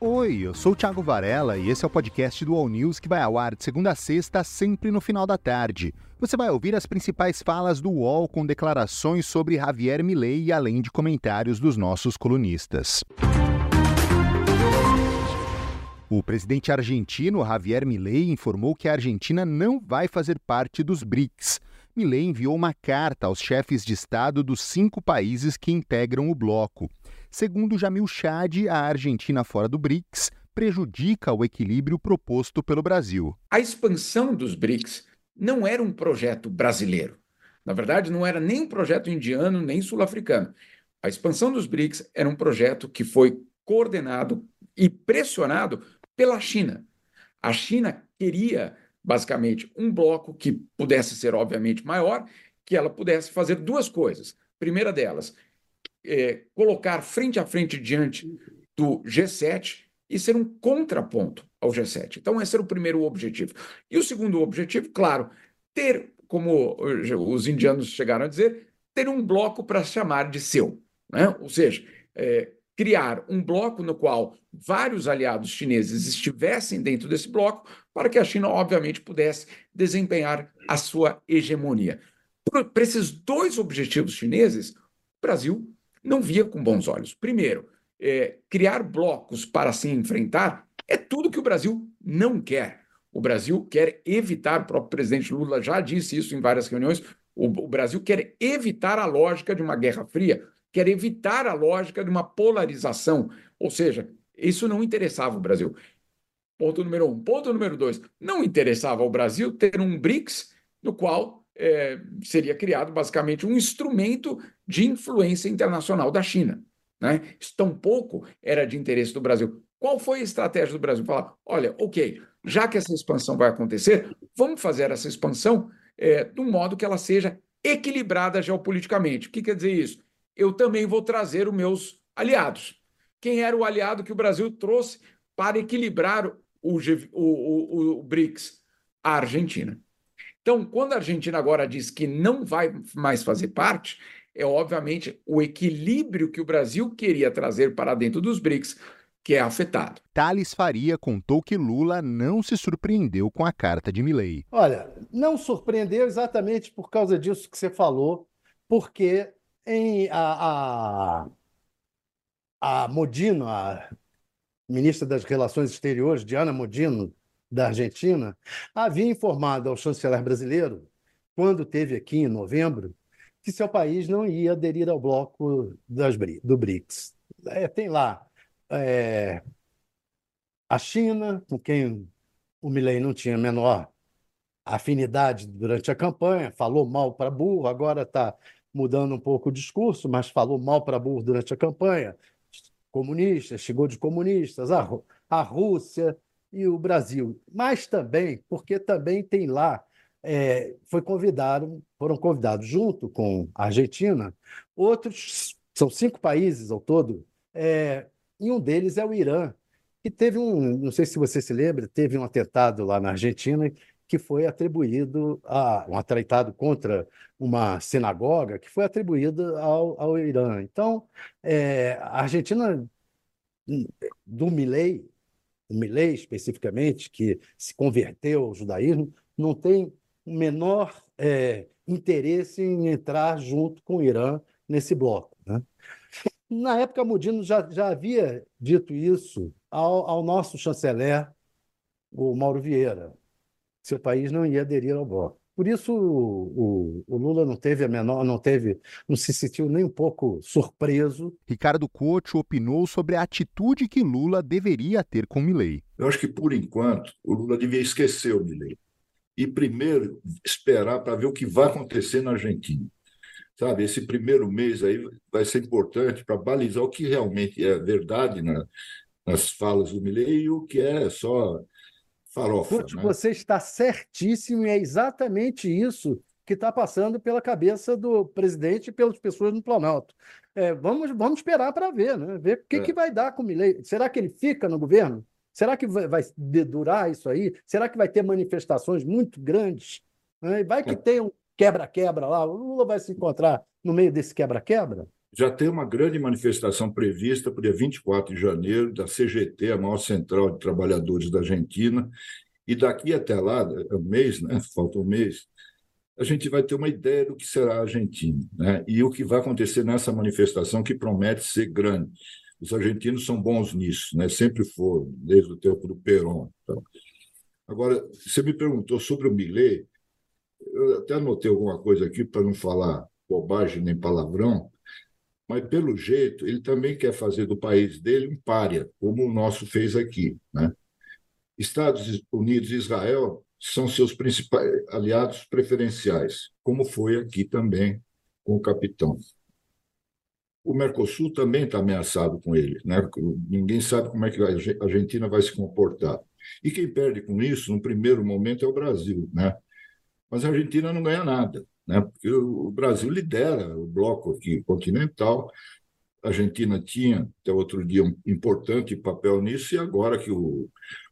Oi, eu sou o Thiago Varela e esse é o podcast do All News que vai ao ar de segunda a sexta, sempre no final da tarde. Você vai ouvir as principais falas do UOL com declarações sobre Javier Milei, além de comentários dos nossos colunistas. O presidente argentino Javier Milei informou que a Argentina não vai fazer parte dos BRICS. Milei enviou uma carta aos chefes de Estado dos cinco países que integram o bloco. Segundo Jamil Chad, a Argentina fora do BRICS prejudica o equilíbrio proposto pelo Brasil. A expansão dos BRICS não era um projeto brasileiro. Na verdade, não era nem um projeto indiano nem sul-africano. A expansão dos BRICS era um projeto que foi coordenado e pressionado pela China. A China queria, basicamente, um bloco que pudesse ser, obviamente, maior, que ela pudesse fazer duas coisas. Primeira delas, é, colocar frente a frente diante do G7 e ser um contraponto ao G7. Então, esse era o primeiro objetivo. E o segundo objetivo, claro, ter, como os indianos chegaram a dizer, ter um bloco para chamar de seu. Né? Ou seja, é, criar um bloco no qual vários aliados chineses estivessem dentro desse bloco, para que a China, obviamente, pudesse desempenhar a sua hegemonia. Para esses dois objetivos chineses, o Brasil não via com bons olhos. Primeiro, é, criar blocos para se enfrentar é tudo que o Brasil não quer. O Brasil quer evitar, o próprio presidente Lula já disse isso em várias reuniões, o, o Brasil quer evitar a lógica de uma guerra fria, quer evitar a lógica de uma polarização. Ou seja, isso não interessava o Brasil. Ponto número um. Ponto número dois: não interessava ao Brasil ter um BRICS no qual é, seria criado basicamente um instrumento de influência internacional da China. Né? Isso tampouco era de interesse do Brasil. Qual foi a estratégia do Brasil? Falar: olha, ok, já que essa expansão vai acontecer, vamos fazer essa expansão é, de um modo que ela seja equilibrada geopoliticamente. O que quer dizer isso? Eu também vou trazer os meus aliados. Quem era o aliado que o Brasil trouxe para equilibrar o, o, o, o BRICS? A Argentina. Então, quando a Argentina agora diz que não vai mais fazer parte, é obviamente o equilíbrio que o Brasil queria trazer para dentro dos BRICS que é afetado. Thales Faria contou que Lula não se surpreendeu com a carta de Milley. Olha, não surpreendeu exatamente por causa disso que você falou, porque em a, a, a Modino, a ministra das Relações Exteriores, Diana Modino, da Argentina, havia informado ao chanceler brasileiro, quando teve aqui em novembro, que seu país não ia aderir ao bloco das, do BRICS. É, tem lá é, a China, com quem o Milley não tinha a menor afinidade durante a campanha, falou mal para burro, agora está mudando um pouco o discurso, mas falou mal para burro durante a campanha. Comunistas, chegou de comunistas, a, a Rússia, e o Brasil, mas também porque também tem lá é, foi convidado, foram convidados junto com a Argentina outros são cinco países ao todo é, e um deles é o Irã que teve um não sei se você se lembra teve um atentado lá na Argentina que foi atribuído a um atentado contra uma sinagoga que foi atribuído ao, ao Irã. Então é, a Argentina do Milei o Milley especificamente, que se converteu ao judaísmo, não tem o menor é, interesse em entrar junto com o Irã nesse bloco. Né? Na época, Mudino já, já havia dito isso ao, ao nosso chanceler, o Mauro Vieira. Seu país não ia aderir ao bloco. Por isso o, o, Lula não teve a menor, não teve, não se sentiu nem um pouco surpreso. Ricardo Couto opinou sobre a atitude que Lula deveria ter com Milei. Eu acho que por enquanto o Lula devia esquecer o Milei e primeiro esperar para ver o que vai acontecer na Argentina. Sabe, esse primeiro mês aí vai ser importante para balizar o que realmente é verdade na, nas falas do Milei e o que é só farofa. né? Você está certíssimo e é exatamente isso que está passando pela cabeça do presidente e pelas pessoas no Planalto. É, vamos, vamos esperar para ver, né? ver o que, é. que vai dar com o Milei. Será que ele fica no governo? Será que vai, vai durar isso aí? Será que vai ter manifestações muito grandes? Vai que é. tem um quebra-quebra lá, o Lula vai se encontrar no meio desse quebra-quebra? Já tem uma grande manifestação prevista para o dia 24 de janeiro, da CGT, a maior central de trabalhadores da Argentina. E daqui até lá, um mês, né? falta um mês, a gente vai ter uma ideia do que será a Argentina né? e o que vai acontecer nessa manifestação que promete ser grande. Os argentinos são bons nisso, né? sempre foram, desde o tempo do Perón. Então. Agora, você me perguntou sobre o Millet, eu até anotei alguma coisa aqui para não falar bobagem nem palavrão, mas pelo jeito ele também quer fazer do país dele um pária, como o nosso fez aqui. Né? Estados Unidos e Israel são seus principais aliados preferenciais, como foi aqui também com o capitão. O Mercosul também está ameaçado com ele. Né? Ninguém sabe como é que a Argentina vai se comportar. E quem perde com isso, no primeiro momento, é o Brasil. Né? Mas a Argentina não ganha nada né? porque o Brasil lidera o bloco aqui continental. A Argentina tinha, até outro dia, um importante papel nisso, e agora que o,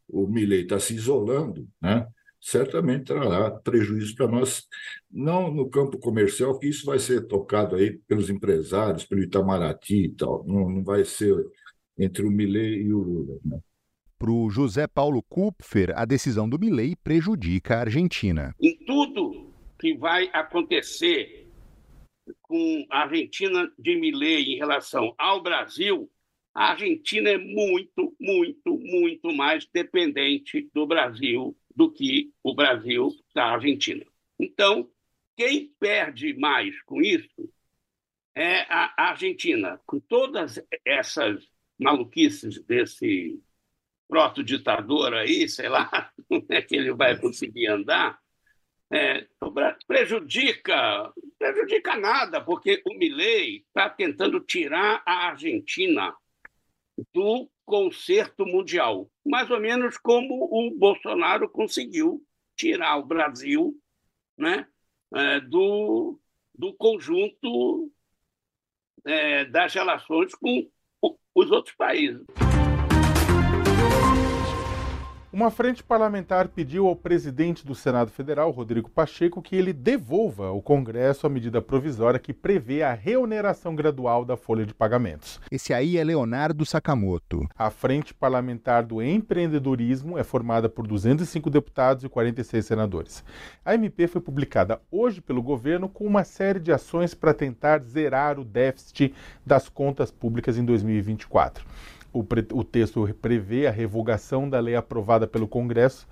o Milley está se isolando, né? certamente trará prejuízo para nós, não no campo comercial, que isso vai ser tocado aí pelos empresários, pelo Itamaraty e tal, não, não vai ser entre o Milley e o Lula. Né? Para o José Paulo Kupfer, a decisão do Milley prejudica a Argentina. Em tudo que vai acontecer com a Argentina de Milei em relação ao Brasil, a Argentina é muito, muito, muito mais dependente do Brasil do que o Brasil da Argentina. Então, quem perde mais com isso é a Argentina, com todas essas maluquices desse proto-ditador aí, sei lá como é que ele vai conseguir andar, é, prejudica, prejudica nada, porque o Milley está tentando tirar a Argentina do concerto mundial, mais ou menos como o Bolsonaro conseguiu tirar o Brasil né, é, do, do conjunto é, das relações com os outros países. Uma frente parlamentar pediu ao presidente do Senado Federal, Rodrigo Pacheco, que ele devolva ao Congresso a medida provisória que prevê a reoneração gradual da folha de pagamentos. Esse aí é Leonardo Sakamoto. A frente parlamentar do empreendedorismo é formada por 205 deputados e 46 senadores. A MP foi publicada hoje pelo governo com uma série de ações para tentar zerar o déficit das contas públicas em 2024 o, o texto prevê a revogação da lei aprovada pelo Congresso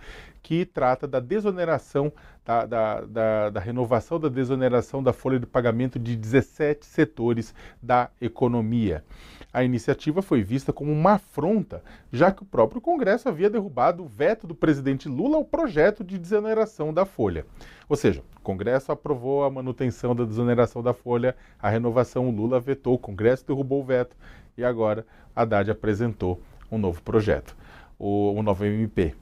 que trata da desoneração, da, da, da, da, renovação da desoneração da folha de pagamento de 17 setores da economia. A iniciativa foi vista como uma afronta, já que o próprio Congresso havia derrubado o veto do presidente Lula ao projeto de desoneração da folha. Ou seja, o Congresso aprovou a manutenção da desoneração da folha, a renovação Lula vetou, o Congresso derrubou o veto e agora Haddad apresentou um novo projeto, o, novo MP.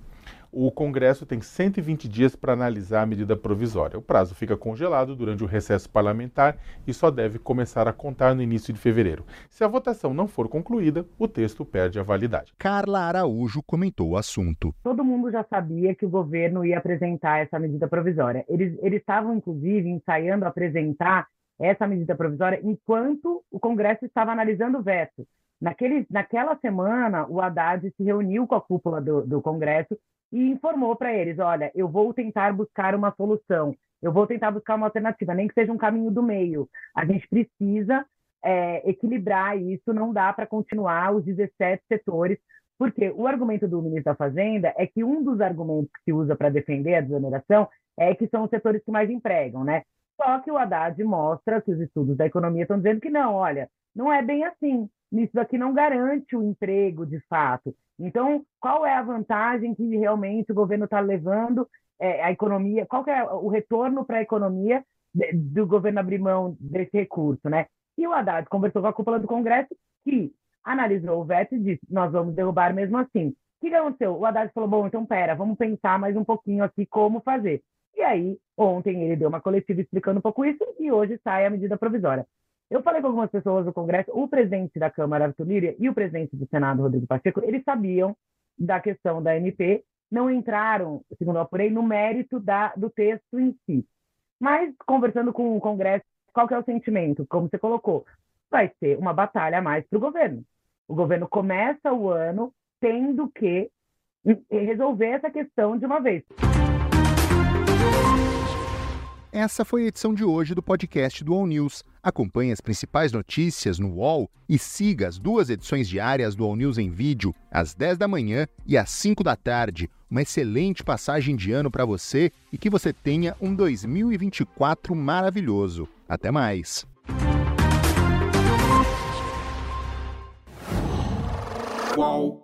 O Congresso tem 120 dias para analisar a medida provisória. O prazo fica congelado durante o recesso parlamentar e só deve começar a contar no início de fevereiro. Se a votação não for concluída, o texto perde a validade. Carla Araújo comentou o assunto. Todo mundo já sabia que o governo ia apresentar essa medida provisória. Eles, eles estavam, inclusive, ensaiando apresentar essa medida provisória enquanto o Congresso estava analisando o veto. Naquele, naquela semana, o Haddad se reuniu com a cúpula do, do Congresso e informou para eles: olha, eu vou tentar buscar uma solução, eu vou tentar buscar uma alternativa, nem que seja um caminho do meio. A gente precisa é, equilibrar isso, não dá para continuar os 17 setores, porque o argumento do ministro da Fazenda é que um dos argumentos que se usa para defender a desoneração é que são os setores que mais empregam, né? Só que o Haddad mostra que os estudos da economia estão dizendo que não, olha, não é bem assim. Isso aqui não garante o emprego de fato. Então, qual é a vantagem que realmente o governo está levando é, a economia? Qual é o retorno para a economia do governo abrir mão desse recurso, né? E o Haddad conversou com a cúpula do Congresso que analisou o veto e disse: nós vamos derrubar mesmo assim. O que aconteceu? O Haddad falou: bom, então pera, vamos pensar mais um pouquinho aqui como fazer. E aí, ontem ele deu uma coletiva explicando um pouco isso e hoje sai a medida provisória. Eu falei com algumas pessoas do Congresso, o presidente da Câmara, Arthur Líria, e o presidente do Senado, Rodrigo Pacheco, eles sabiam da questão da MP, não entraram, segundo eu apurei, no mérito da, do texto em si. Mas, conversando com o Congresso, qual que é o sentimento? Como você colocou, vai ser uma batalha a mais para o governo. O governo começa o ano tendo que resolver essa questão de uma vez. Essa foi a edição de hoje do podcast do All News. Acompanhe as principais notícias no UOL e siga as duas edições diárias do All News em vídeo, às 10 da manhã e às 5 da tarde. Uma excelente passagem de ano para você e que você tenha um 2024 maravilhoso. Até mais! Qual?